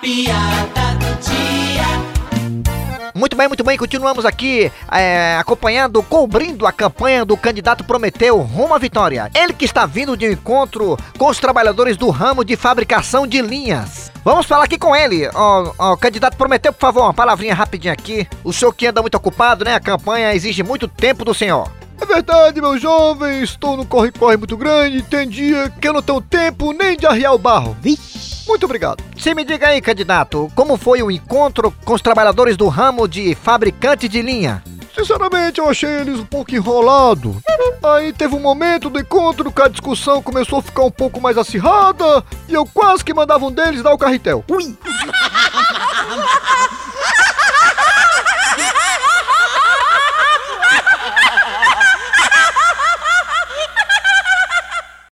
piada do dia. Muito bem, muito bem, continuamos aqui é, acompanhando, cobrindo a campanha do candidato Prometeu rumo à vitória. Ele que está vindo de um encontro com os trabalhadores do ramo de fabricação de linhas. Vamos falar aqui com ele. Ó, ó, candidato Prometeu, por favor, uma palavrinha rapidinha aqui. O senhor que anda muito ocupado, né? A campanha exige muito tempo do senhor. É verdade, meu jovem, estou num corre-corre muito grande, tem dia que eu não tenho tempo nem de arriar o barro. Muito obrigado. Se me diga aí, candidato, como foi o encontro com os trabalhadores do ramo de fabricante de linha? Sinceramente, eu achei eles um pouco enrolado. Aí teve um momento do encontro que a discussão começou a ficar um pouco mais acirrada e eu quase que mandava um deles dar o carretel. Ui!